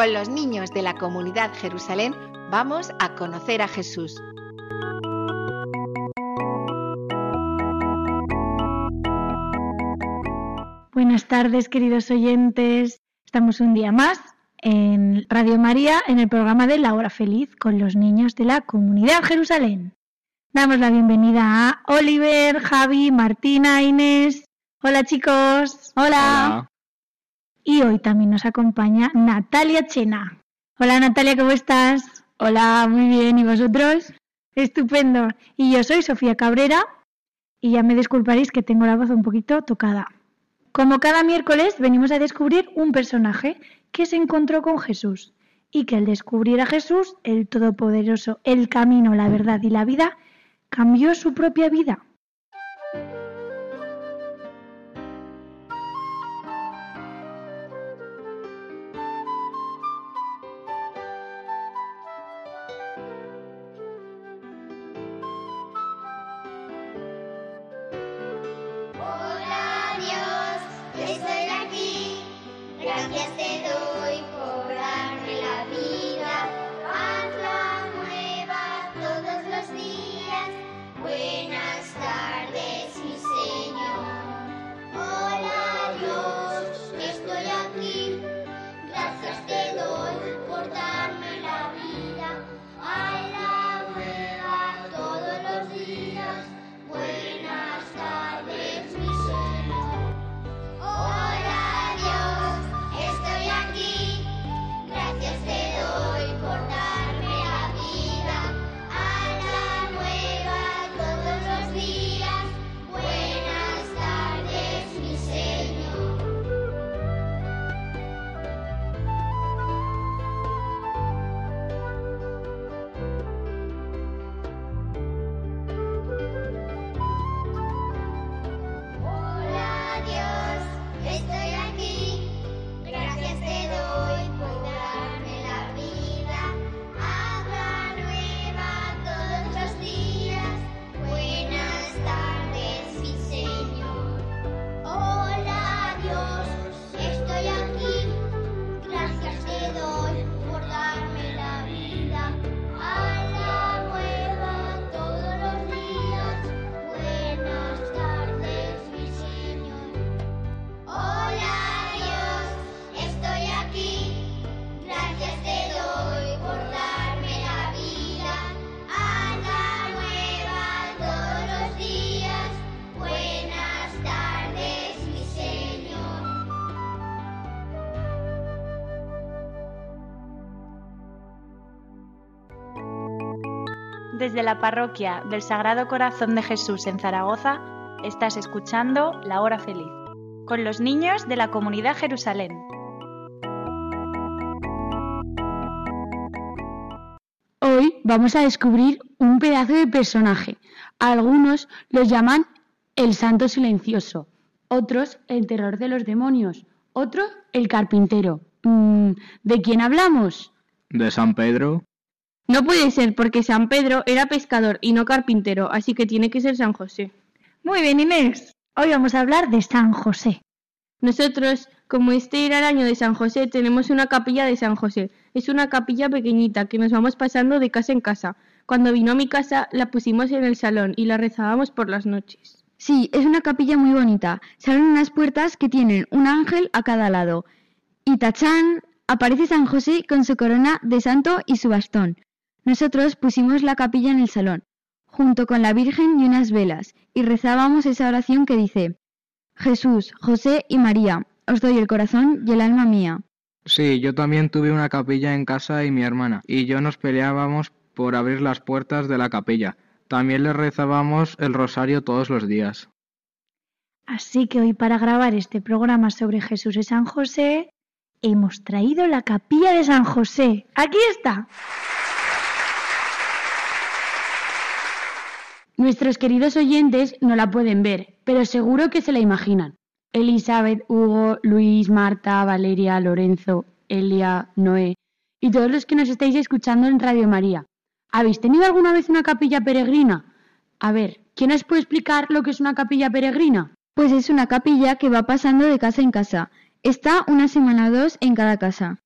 Con los niños de la comunidad Jerusalén, vamos a conocer a Jesús. Buenas tardes, queridos oyentes. Estamos un día más en Radio María en el programa de La Hora Feliz con los niños de la comunidad Jerusalén. Damos la bienvenida a Oliver, Javi, Martina, Inés. Hola chicos. Hola. Y hoy también nos acompaña Natalia Chena. Hola Natalia, ¿cómo estás? Hola, muy bien. ¿Y vosotros? Estupendo. Y yo soy Sofía Cabrera y ya me disculparéis que tengo la voz un poquito tocada. Como cada miércoles venimos a descubrir un personaje que se encontró con Jesús y que al descubrir a Jesús, el Todopoderoso, el camino, la verdad y la vida, cambió su propia vida. Desde la parroquia del Sagrado Corazón de Jesús en Zaragoza, estás escuchando La Hora Feliz, con los niños de la comunidad Jerusalén. Hoy vamos a descubrir un pedazo de personaje. Algunos los llaman el santo silencioso, otros el terror de los demonios, otro el carpintero. Mm, ¿De quién hablamos? ¿De San Pedro? No puede ser porque San Pedro era pescador y no carpintero, así que tiene que ser San José. Muy bien, Inés. Hoy vamos a hablar de San José. Nosotros, como este era el año de San José, tenemos una capilla de San José. Es una capilla pequeñita que nos vamos pasando de casa en casa. Cuando vino a mi casa la pusimos en el salón y la rezábamos por las noches. Sí, es una capilla muy bonita. Salen unas puertas que tienen un ángel a cada lado. Y tachán, aparece San José con su corona de santo y su bastón. Nosotros pusimos la capilla en el salón, junto con la Virgen y unas velas, y rezábamos esa oración que dice, Jesús, José y María, os doy el corazón y el alma mía. Sí, yo también tuve una capilla en casa y mi hermana, y yo nos peleábamos por abrir las puertas de la capilla. También le rezábamos el rosario todos los días. Así que hoy para grabar este programa sobre Jesús y San José, hemos traído la capilla de San José. Aquí está. Nuestros queridos oyentes no la pueden ver, pero seguro que se la imaginan. Elizabeth, Hugo, Luis, Marta, Valeria, Lorenzo, Elia, Noé y todos los que nos estáis escuchando en Radio María. ¿Habéis tenido alguna vez una capilla peregrina? A ver, ¿quién os puede explicar lo que es una capilla peregrina? Pues es una capilla que va pasando de casa en casa. Está una semana o dos en cada casa.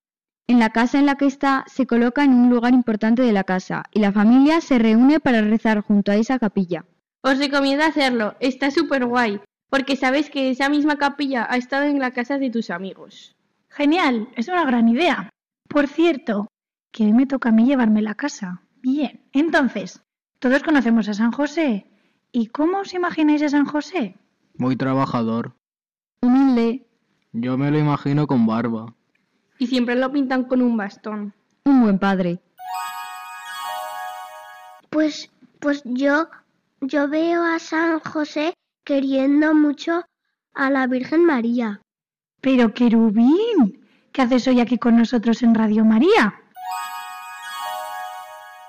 En la casa en la que está se coloca en un lugar importante de la casa y la familia se reúne para rezar junto a esa capilla. Os recomiendo hacerlo, está súper guay, porque sabes que esa misma capilla ha estado en la casa de tus amigos. Genial, es una gran idea. Por cierto, que hoy me toca a mí llevarme la casa. Bien, entonces, todos conocemos a San José. ¿Y cómo os imagináis a San José? Muy trabajador. Humilde, Yo me lo imagino con barba. Y siempre lo pintan con un bastón. un buen padre. Pues, pues yo, yo veo a San José queriendo mucho a la Virgen María. Pero querubín, ¿qué haces hoy aquí con nosotros en Radio María?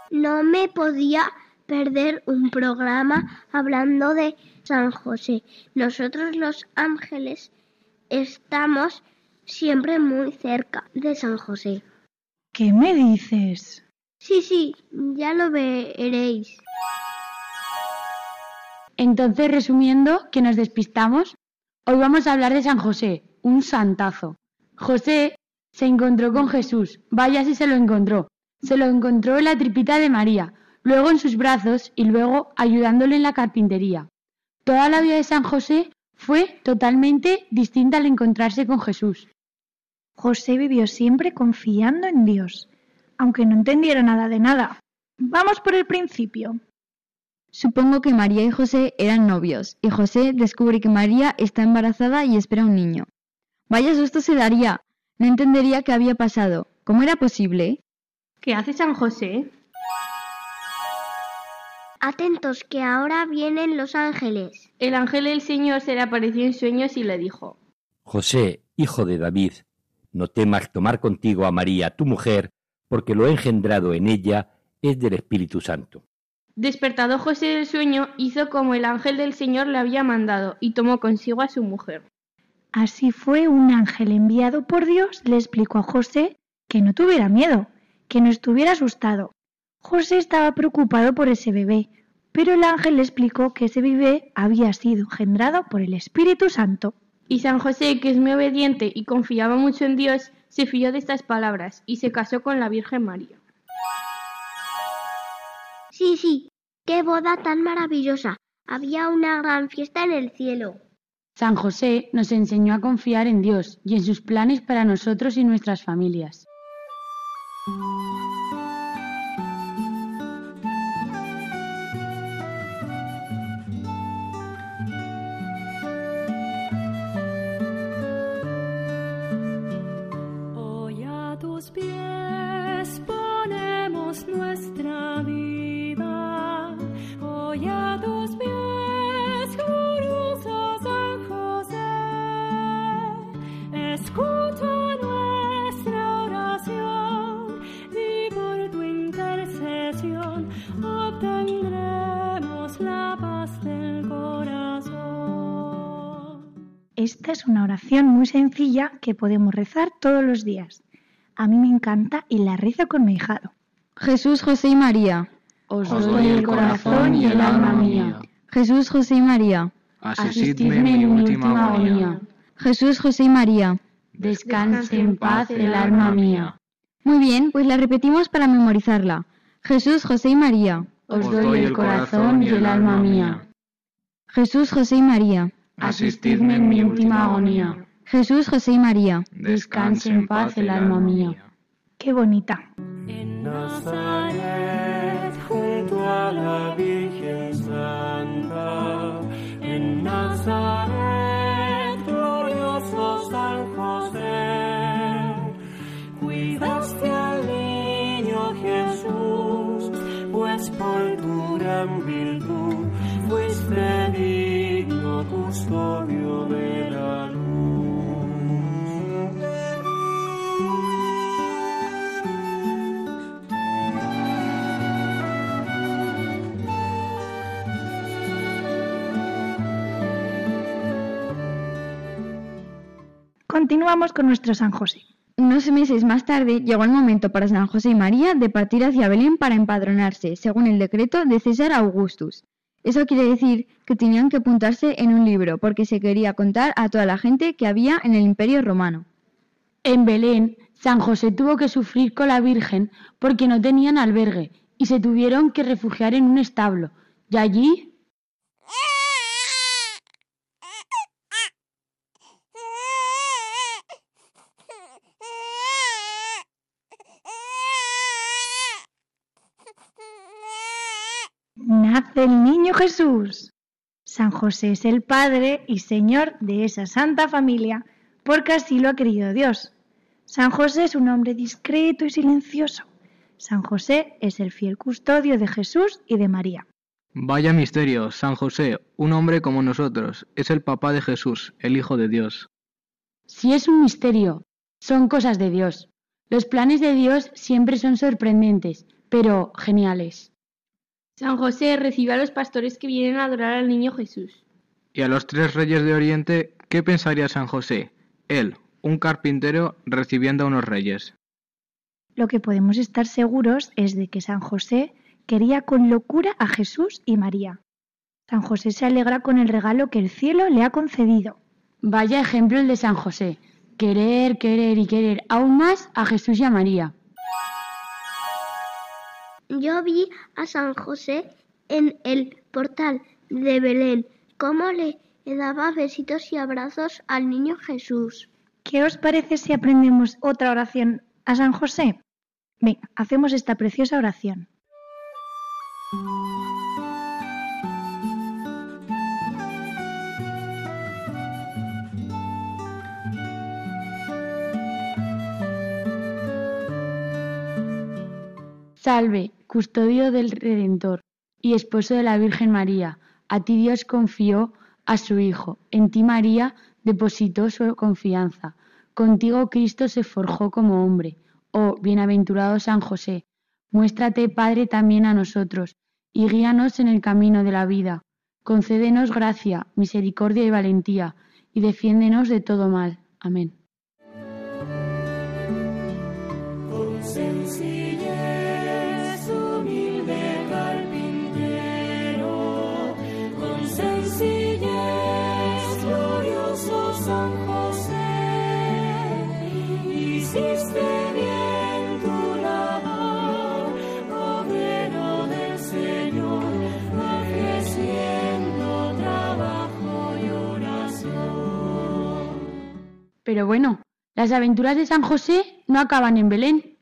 No me podía perder un programa hablando de San José. Nosotros los ángeles estamos siempre muy cerca de San José. ¿Qué me dices? Sí, sí, ya lo veréis. Entonces, resumiendo, que nos despistamos, hoy vamos a hablar de San José, un santazo. José se encontró con Jesús, vaya si se lo encontró. Se lo encontró en la tripita de María, luego en sus brazos y luego ayudándole en la carpintería. Toda la vida de San José fue totalmente distinta al encontrarse con Jesús. José vivió siempre confiando en Dios, aunque no entendiera nada de nada. Vamos por el principio. Supongo que María y José eran novios, y José descubre que María está embarazada y espera un niño. Vaya susto se daría. No entendería qué había pasado. ¿Cómo era posible? ¿Qué hace San José? Atentos que ahora vienen los ángeles. El ángel del Señor se le apareció en sueños y le dijo, José, hijo de David, no temas tomar contigo a María, tu mujer, porque lo engendrado en ella es del Espíritu Santo. Despertado José del sueño, hizo como el ángel del Señor le había mandado y tomó consigo a su mujer. Así fue un ángel enviado por Dios le explicó a José que no tuviera miedo, que no estuviera asustado. José estaba preocupado por ese bebé, pero el ángel le explicó que ese bebé había sido engendrado por el Espíritu Santo. Y San José, que es muy obediente y confiaba mucho en Dios, se fió de estas palabras y se casó con la Virgen María. Sí, sí, qué boda tan maravillosa. Había una gran fiesta en el cielo. San José nos enseñó a confiar en Dios y en sus planes para nosotros y nuestras familias. Sencilla que podemos rezar todos los días. A mí me encanta y la rezo con mi hijado. Jesús, José y María. Os Os doy el corazón y el alma mía. Jesús, José y María. Asistidme en mi última agonía. Jesús, José y María. Descanse en paz el alma mía. Muy bien, pues la repetimos para memorizarla. Jesús, José y María. Os doy el corazón y el alma mía. Jesús, José y María. Asistidme en mi última agonía. Jesús, José y María. Descanse en paz el alma mía. Qué bonita. En Continuamos con nuestro San José. Unos meses más tarde llegó el momento para San José y María de partir hacia Belén para empadronarse, según el decreto de César Augustus. Eso quiere decir que tenían que apuntarse en un libro, porque se quería contar a toda la gente que había en el Imperio Romano. En Belén, San José tuvo que sufrir con la Virgen porque no tenían albergue y se tuvieron que refugiar en un establo. Y allí Nace el niño Jesús. San José es el Padre y Señor de esa santa familia, porque así lo ha querido Dios. San José es un hombre discreto y silencioso. San José es el fiel custodio de Jesús y de María. Vaya misterio, San José, un hombre como nosotros, es el papá de Jesús, el Hijo de Dios. Si es un misterio, son cosas de Dios. Los planes de Dios siempre son sorprendentes, pero geniales. San José recibe a los pastores que vienen a adorar al niño Jesús. Y a los tres reyes de Oriente, ¿qué pensaría San José? Él, un carpintero, recibiendo a unos reyes. Lo que podemos estar seguros es de que San José quería con locura a Jesús y María. San José se alegra con el regalo que el cielo le ha concedido. Vaya ejemplo el de San José. Querer, querer y querer aún más a Jesús y a María. Yo vi a San José en el portal de Belén, cómo le daba besitos y abrazos al niño Jesús. ¿Qué os parece si aprendemos otra oración a San José? Venga, hacemos esta preciosa oración. Salve, custodio del Redentor y esposo de la Virgen María. A ti Dios confió a su Hijo. En ti María depositó su confianza. Contigo Cristo se forjó como hombre. Oh, bienaventurado San José, muéstrate Padre también a nosotros y guíanos en el camino de la vida. Concédenos gracia, misericordia y valentía, y defiéndenos de todo mal. Amén. Pero bueno, las aventuras de San José no acaban en Belén.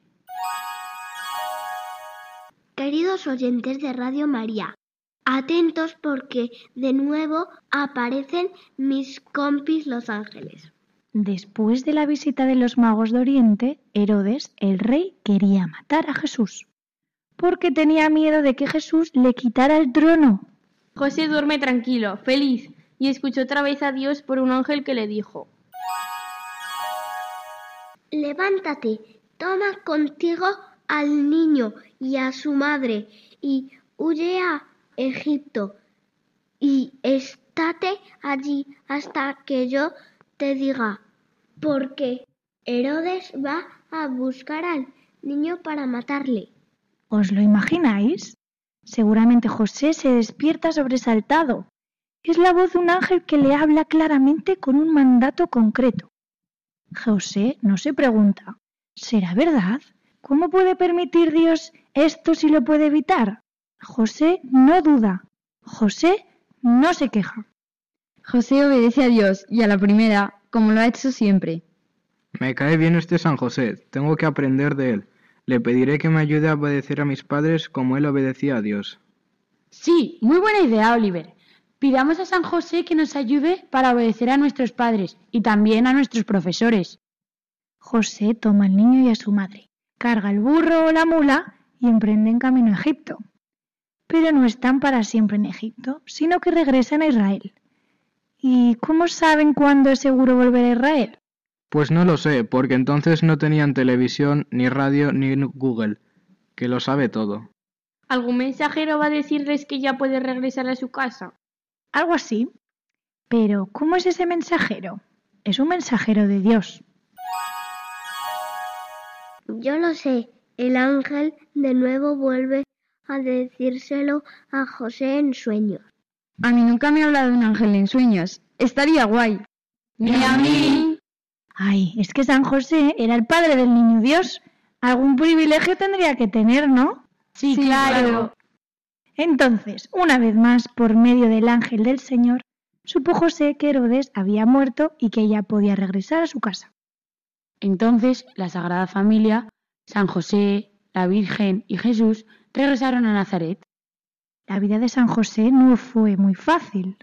Queridos oyentes de Radio María, atentos porque de nuevo aparecen mis compis los ángeles. Después de la visita de los magos de Oriente, Herodes, el rey, quería matar a Jesús, porque tenía miedo de que Jesús le quitara el trono. José duerme tranquilo, feliz, y escuchó otra vez a Dios por un ángel que le dijo, Levántate, toma contigo al niño y a su madre y huye a Egipto y estate allí hasta que yo te diga, porque Herodes va a buscar al niño para matarle. ¿Os lo imagináis? Seguramente José se despierta sobresaltado. Es la voz de un ángel que le habla claramente con un mandato concreto. José no se pregunta, ¿será verdad? ¿Cómo puede permitir Dios esto si lo puede evitar? José no duda. José no se queja. José obedece a Dios y a la primera, como lo ha hecho siempre. Me cae bien este San José, tengo que aprender de él. Le pediré que me ayude a obedecer a mis padres como él obedecía a Dios. Sí, muy buena idea, Oliver. Pidamos a San José que nos ayude para obedecer a nuestros padres y también a nuestros profesores. José toma al niño y a su madre, carga el burro o la mula y emprenden camino a Egipto. Pero no están para siempre en Egipto, sino que regresan a Israel. ¿Y cómo saben cuándo es seguro volver a Israel? Pues no lo sé, porque entonces no tenían televisión, ni radio, ni Google, que lo sabe todo. ¿Algún mensajero va a decirles que ya puede regresar a su casa? Algo así. Pero, ¿cómo es ese mensajero? Es un mensajero de Dios. Yo lo sé, el ángel de nuevo vuelve a decírselo a José en sueños. A mí nunca me ha hablado un ángel en sueños. Estaría guay. Ni a mí. Ay, es que San José era el padre del niño Dios. Algún privilegio tendría que tener, ¿no? Sí, claro. Entonces, una vez más, por medio del ángel del Señor, supo José que Herodes había muerto y que ya podía regresar a su casa. Entonces la Sagrada Familia, San José, la Virgen y Jesús regresaron a Nazaret. La vida de San José no fue muy fácil.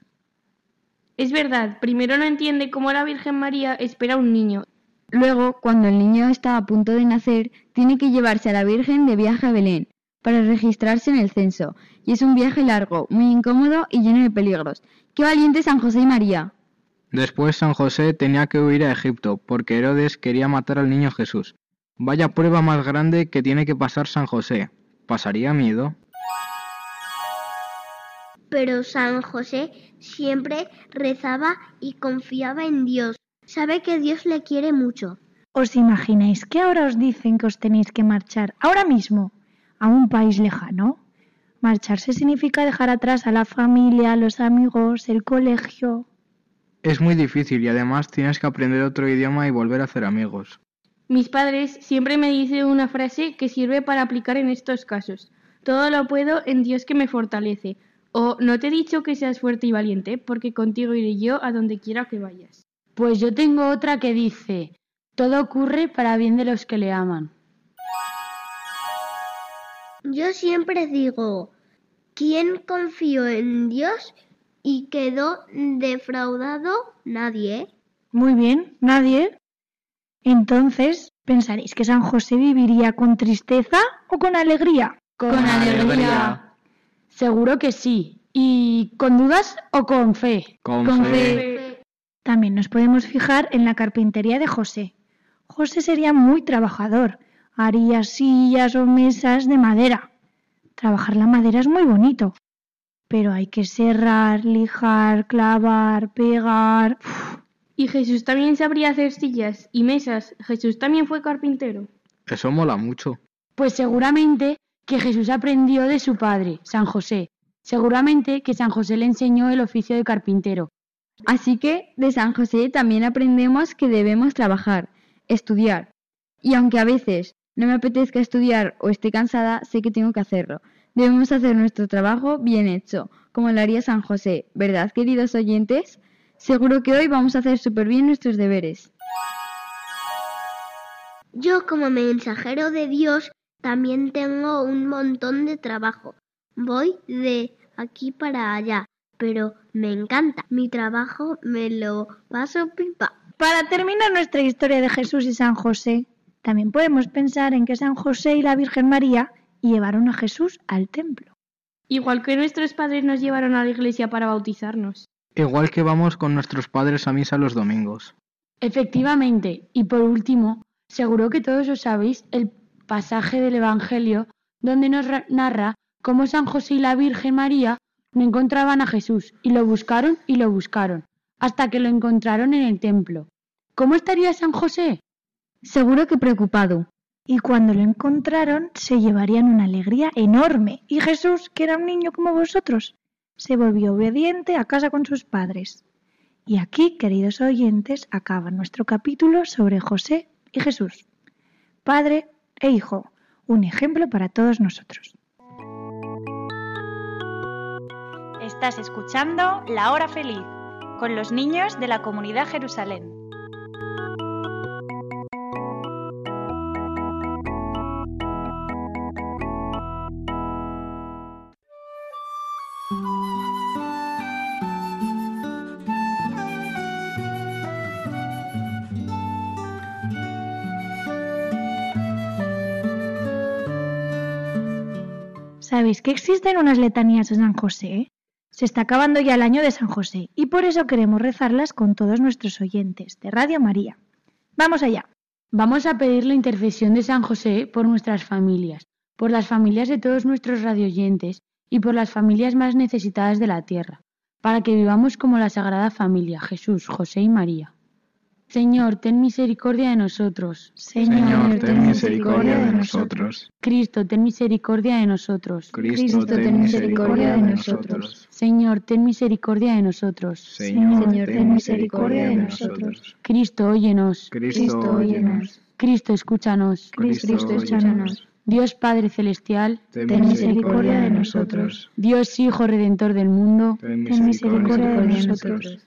Es verdad, primero no entiende cómo la Virgen María espera un niño. Luego, cuando el niño está a punto de nacer, tiene que llevarse a la Virgen de viaje a Belén para registrarse en el censo. Y es un viaje largo, muy incómodo y lleno de peligros. ¡Qué valiente San José y María! Después San José tenía que huir a Egipto, porque Herodes quería matar al niño Jesús. Vaya prueba más grande que tiene que pasar San José. ¿Pasaría miedo? Pero San José siempre rezaba y confiaba en Dios. Sabe que Dios le quiere mucho. ¿Os imagináis que ahora os dicen que os tenéis que marchar ahora mismo a un país lejano? Marcharse significa dejar atrás a la familia, los amigos, el colegio. Es muy difícil y además tienes que aprender otro idioma y volver a hacer amigos. Mis padres siempre me dicen una frase que sirve para aplicar en estos casos. Todo lo puedo en Dios que me fortalece. O no te he dicho que seas fuerte y valiente, porque contigo iré yo a donde quiera que vayas. Pues yo tengo otra que dice, todo ocurre para bien de los que le aman. Yo siempre digo, ¿quién confió en Dios y quedó defraudado? Nadie. Muy bien, nadie. Entonces, ¿pensaréis que San José viviría con tristeza o con alegría? Con, alegría. Seguro que sí. ¿Y con dudas o con fe? Con, Con fe. fe. También nos podemos fijar en la carpintería de José. José sería muy trabajador. Haría sillas o mesas de madera. Trabajar la madera es muy bonito. Pero hay que serrar, lijar, clavar, pegar. Uf, Y Jesús también sabría hacer sillas y mesas. Jesús también fue carpintero. Eso mola mucho. Pues seguramente que Jesús aprendió de su padre, San José. Seguramente que San José le enseñó el oficio de carpintero. Así que de San José también aprendemos que debemos trabajar, estudiar. Y aunque a veces no me apetezca estudiar o esté cansada, sé que tengo que hacerlo. Debemos hacer nuestro trabajo bien hecho, como lo haría San José, ¿verdad, queridos oyentes? Seguro que hoy vamos a hacer súper bien nuestros deberes. Yo como mensajero de Dios también tengo un montón de trabajo. Voy de aquí para allá, pero me encanta. Mi trabajo me lo paso pipa. Para terminar nuestra historia de Jesús y San José, también podemos pensar en que San José y la Virgen María llevaron a Jesús al templo. Igual que nuestros padres nos llevaron a la iglesia para bautizarnos. Igual que vamos con nuestros padres a misa los domingos. Efectivamente. Y por último, seguro que todos os sabéis el pasaje del Evangelio donde nos ra- narra cómo San José y la Virgen María no encontraban a Jesús y lo buscaron y lo buscaron hasta que lo encontraron en el templo. ¿Cómo estaría San José? Seguro que preocupado. Y cuando lo encontraron, se llevarían una alegría enorme. Y Jesús, que era un niño como vosotros, se volvió obediente a casa con sus padres. Y aquí, queridos oyentes, acaba nuestro capítulo sobre José y Jesús. Padre e Hijo, un ejemplo para todos nosotros. Estás escuchando La Hora Feliz con los niños de la comunidad Jerusalén. ¿Sabéis que existen unas letanías de San José? Se está acabando ya el año de San José y por eso queremos rezarlas con todos nuestros oyentes de Radio María. Vamos allá. Vamos a pedir la intercesión de San José por nuestras familias, por las familias de todos nuestros radioyentes y por las familias más necesitadas de la tierra, para que vivamos como la Sagrada Familia, Jesús, José y María. Señor, ten misericordia de nosotros. Señor, ten misericordia de nosotros. Cristo, ten misericordia de nosotros. Cristo, ten misericordia de nosotros. Señor, ten misericordia de nosotros. Señor, ten misericordia de nosotros. Cristo, óyenos. Cristo, óyenos. Cristo, escúchanos. Cristo, escúchanos. Dios Padre Celestial, Ten misericordia de nosotros. Dios Hijo Redentor del mundo, Ten Ten misericordia de nosotros.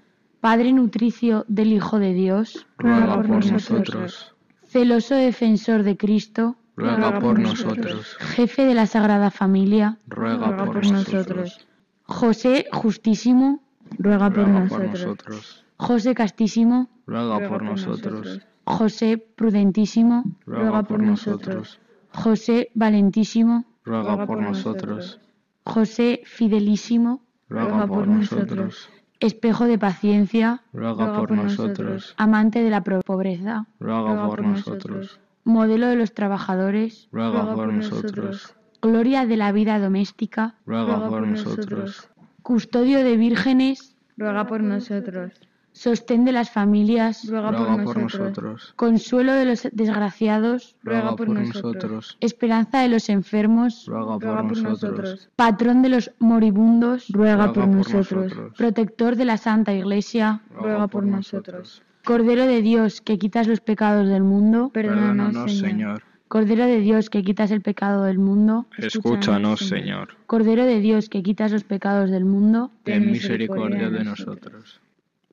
Padre nutricio del Hijo de Dios, Ruega por nosotros. celoso defensor de Cristo, Ruega por nosotros. jefe de la Sagrada Familia, Ruega por nosotros. José justísimo, ruega por nosotros. José castísimo, Ruega por nosotros. José prudentísimo, Ruega por nosotros. José valentísimo, Ruega por nosotros. José fidelísimo, Ruega por nosotros. Espejo de paciencia, Ruega por nosotros. amante de la pobreza, Ruega por nosotros. modelo de los trabajadores, Ruega por nosotros. gloria de la vida doméstica, Ruega por nosotros. custodio de vírgenes, Ruega por nosotros. Sostén de las familias, Ruega Ruega por por nosotros. nosotros. consuelo de los desgraciados, Ruega por por nosotros. nosotros. esperanza de los enfermos, Ruega Ruega por por nosotros. nosotros. patrón de los moribundos, Ruega por nosotros. nosotros. protector de la Santa Iglesia, Ruega por nosotros. Cordero de Dios que quitas los pecados del mundo, Perdónanos, Perdónanos, Señor. Señor. Cordero de Dios que quitas el pecado del mundo, Escúchanos, Señor. Cordero de Dios que quitas los pecados del mundo, Ten misericordia de nosotros.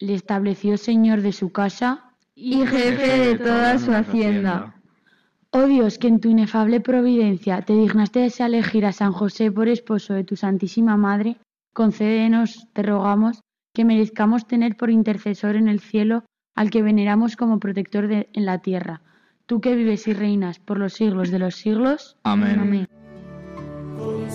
Le estableció Señor de su casa, Y jefe de toda su hacienda. Oh Dios, que en tu inefable providencia te dignaste de elegir a San José por esposo de tu Santísima Madre, concédenos, te rogamos, que merezcamos tener por intercesor en el cielo al que veneramos como protector de- en la tierra. Tú que vives y reinas por los siglos de los siglos. Amén. Con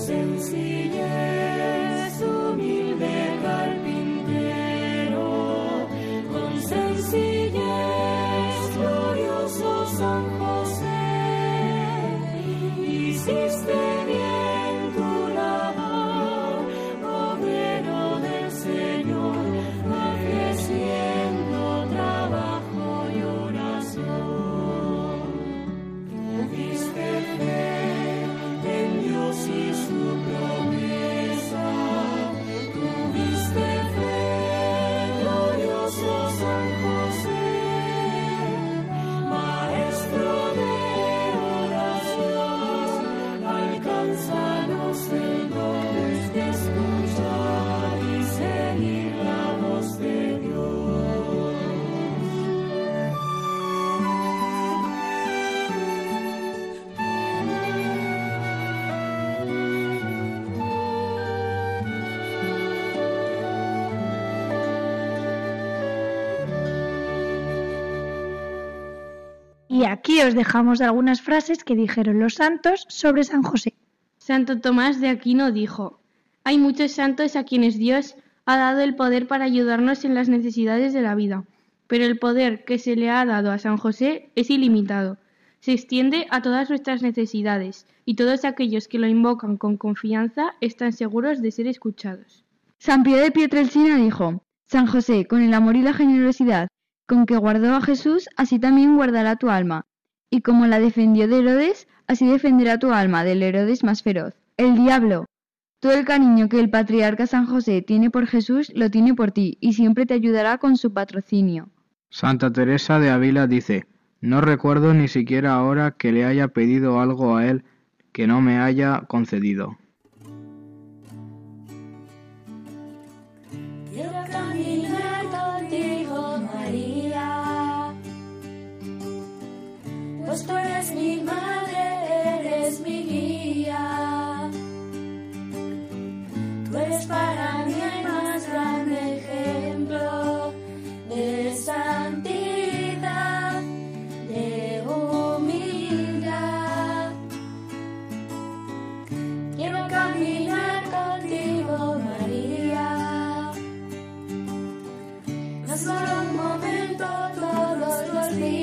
Y aquí os dejamos algunas frases que dijeron los santos sobre San José. Santo Tomás de Aquino dijo, hay muchos santos a quienes Dios ha dado el poder para ayudarnos en las necesidades de la vida, pero el poder que se le ha dado a San José es ilimitado. Se extiende a todas nuestras necesidades y todos aquellos que lo invocan con confianza están seguros de ser escuchados. San Pío de Pietrelcina dijo, San José, con el amor y la generosidad con que guardó a Jesús, así también guardará tu alma. Y como la defendió de Herodes, así defenderá tu alma del Herodes más feroz. El diablo. Todo el cariño que el patriarca San José tiene por Jesús lo tiene por ti y siempre te ayudará con su patrocinio. Santa Teresa de Ávila dice, no recuerdo ni siquiera ahora que le haya pedido algo a él que no me haya concedido. Pues tú eres mi madre, eres mi guía. Tú eres para mí el más grande ejemplo de santidad, de humildad. Quiero caminar contigo, María. No solo un momento todos los días.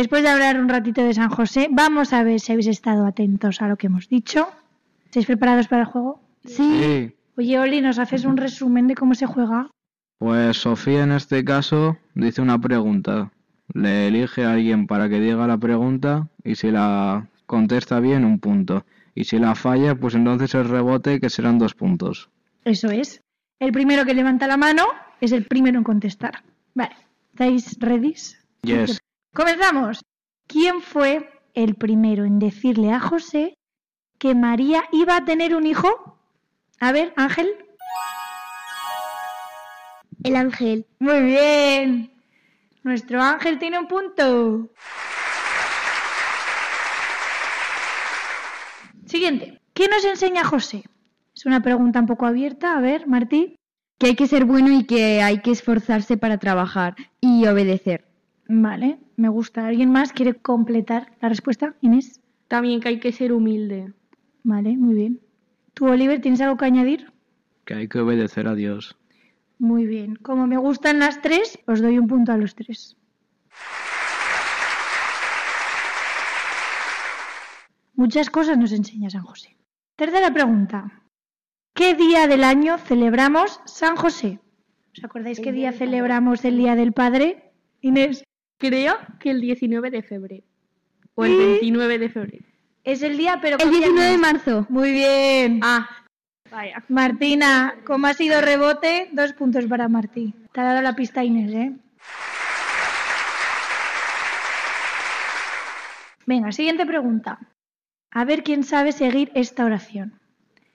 Después de hablar un ratito de San José, vamos a ver si habéis estado atentos a lo que hemos dicho. ¿Estáis preparados para el juego? Sí. Oye, Oli, ¿nos haces un resumen de cómo se juega? Pues Sofía en este caso dice una pregunta. Le elige a alguien para que diga la pregunta y si la contesta bien, un punto. Y si la falla, pues entonces el rebote que serán dos puntos. Eso es. El primero que levanta la mano es el primero en contestar. Vale, ¿estáis ready? Yes. Comenzamos. ¿Quién fue el primero en decirle a José que María iba a tener un hijo? A ver, Ángel. El ángel. Muy bien. Nuestro ángel tiene un punto. Siguiente. ¿Qué nos enseña José? Es una pregunta un poco abierta. A ver, Martí. Que hay que ser bueno y que hay que esforzarse para trabajar y obedecer. Vale, me gusta. ¿Alguien más quiere completar la respuesta? Inés. También que hay que ser humilde. Vale, muy bien. ¿Tú, Oliver, tienes algo que añadir? Que hay que obedecer a Dios. Muy bien. Como me gustan las tres, os doy un punto a los tres. Muchas cosas nos enseña San José. Tercera pregunta. ¿Qué día del año celebramos San José? ¿Os acordáis qué día celebramos el Día del Padre? Inés. Creo que el 19 de febrero. O el ¿Y? 29 de febrero. Es el día, pero... El ¿qué día 19 de marzo. Muy bien. Ah, vaya. Martina, como ha sido rebote, dos puntos para Martí. Te ha dado la pista Inés, ¿eh? Venga, siguiente pregunta. A ver quién sabe seguir esta oración.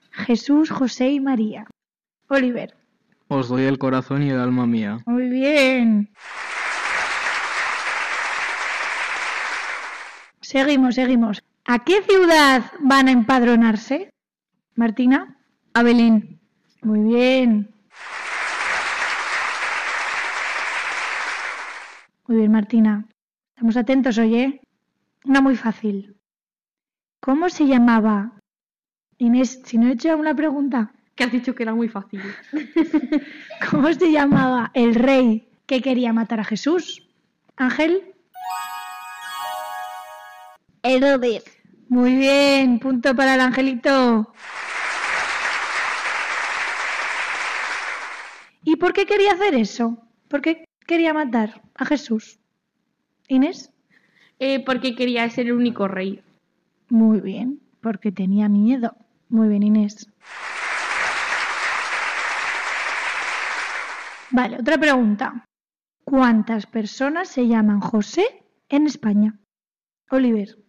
Jesús, José y María. Oliver. Os doy el corazón y el alma mía. Muy bien. Seguimos, seguimos. ¿A qué ciudad van a empadronarse? Martina. A Belén. Muy bien. Muy bien, Martina. Estamos atentos, oye. Una muy fácil. ¿Cómo se llamaba? Inés, si no he hecho una pregunta. Que has dicho que era muy fácil. ¿Cómo se llamaba el rey que quería matar a Jesús? Ángel. Herodes. Muy bien, punto para el angelito. ¿Y por qué quería hacer eso? ¿Por qué quería matar a Jesús? Inés. Eh, porque quería ser el único rey. Muy bien, porque tenía miedo. Muy bien, Inés. Vale, otra pregunta. ¿Cuántas personas se llaman José en España? Oliver.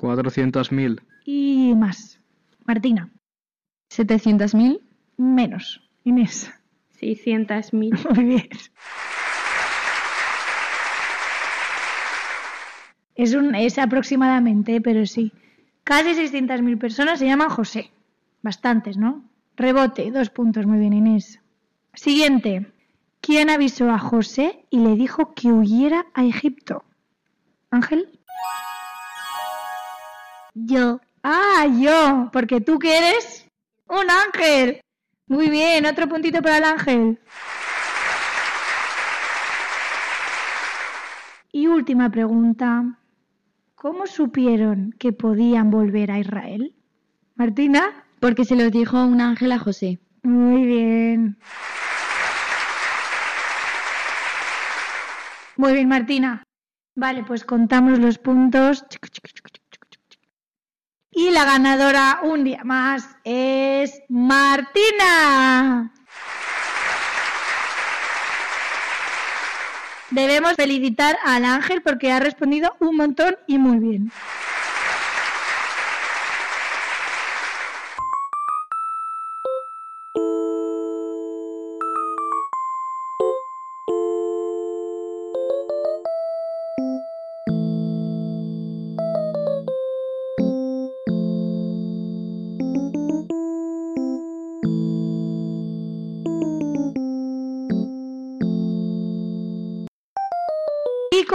400.000. Y más. Martina. 700.000. Menos. Inés. 600.000. Muy bien. Es, un, es aproximadamente, pero sí. Casi 600.000 personas se llaman José. Bastantes, ¿no? Rebote, dos puntos, muy bien, Inés. Siguiente. ¿Quién avisó a José y le dijo que huyera a Egipto? Ángel. Yo. Ah, yo, porque tú que eres un ángel. Muy bien, otro puntito para el ángel. Y última pregunta. ¿Cómo supieron que podían volver a Israel? Martina. Porque se los dijo un ángel a José. Muy bien. Muy bien, Martina. Vale, pues contamos los puntos. Y la ganadora un día más es Martina. Debemos felicitar al ángel porque ha respondido un montón y muy bien.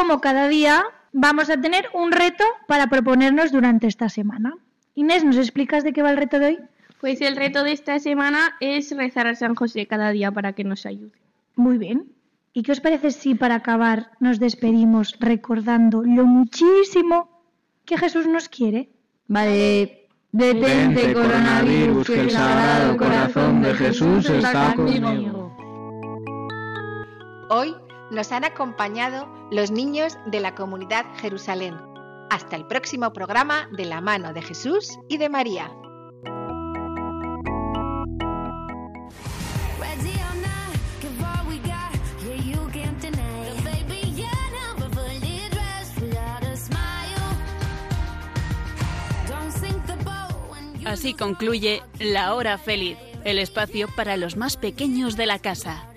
Y como cada día vamos a tener un reto para proponernos durante esta semana. Inés, ¿nos explicas de qué va el reto de hoy? Pues el reto de esta semana es rezar a San José cada día para que nos ayude. Muy bien. ¿Y qué os parece si para acabar nos despedimos recordando lo muchísimo que Jesús nos quiere? Vale. Detente, coronavirus, que el sagrado corazón de Jesús está conmigo. Hoy nos han acompañado los niños de la comunidad Jerusalén. Hasta el próximo programa de la mano de Jesús y de María. Así concluye La Hora Feliz, el espacio para los más pequeños de la casa.